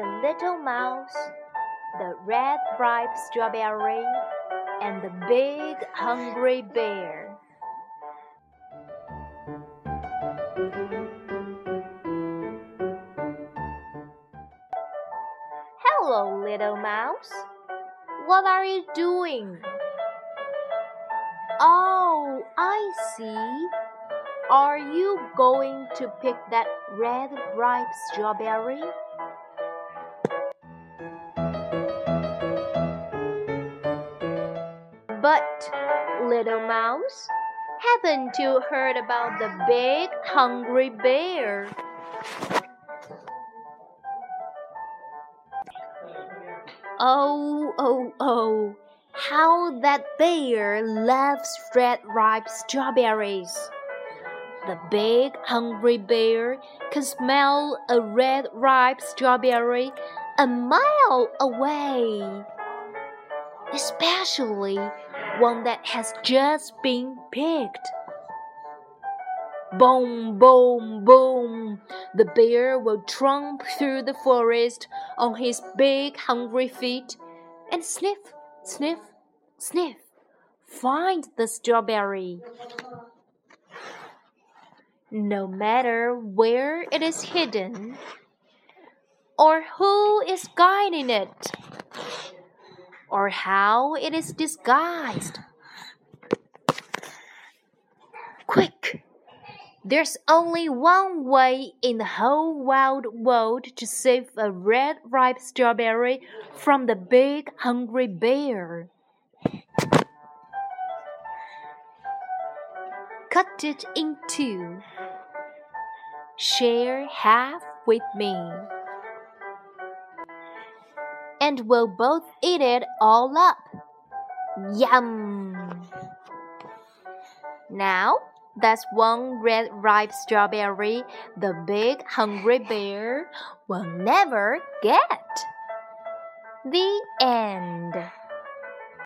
little mouse, the red ripe strawberry, and the big hungry bear. Hello, little mouse. What are you doing? Oh, I see. Are you going to pick that red ripe strawberry? Little mouse, haven't you heard about the big hungry bear? Oh, oh, oh, how that bear loves red ripe strawberries. The big hungry bear can smell a red ripe strawberry a mile away, especially one that has just been picked. Boom, boom, boom. The bear will tromp through the forest on his big hungry feet and sniff, sniff, sniff. Find the strawberry. No matter where it is hidden or who is guiding it or how it is disguised. Quick! There's only one way in the whole wide world to save a red ripe strawberry from the big hungry bear. Cut it in two. Share half with me. And we'll both eat it all up. Yum! Now, that's one red ripe strawberry the big hungry bear will never get. The end.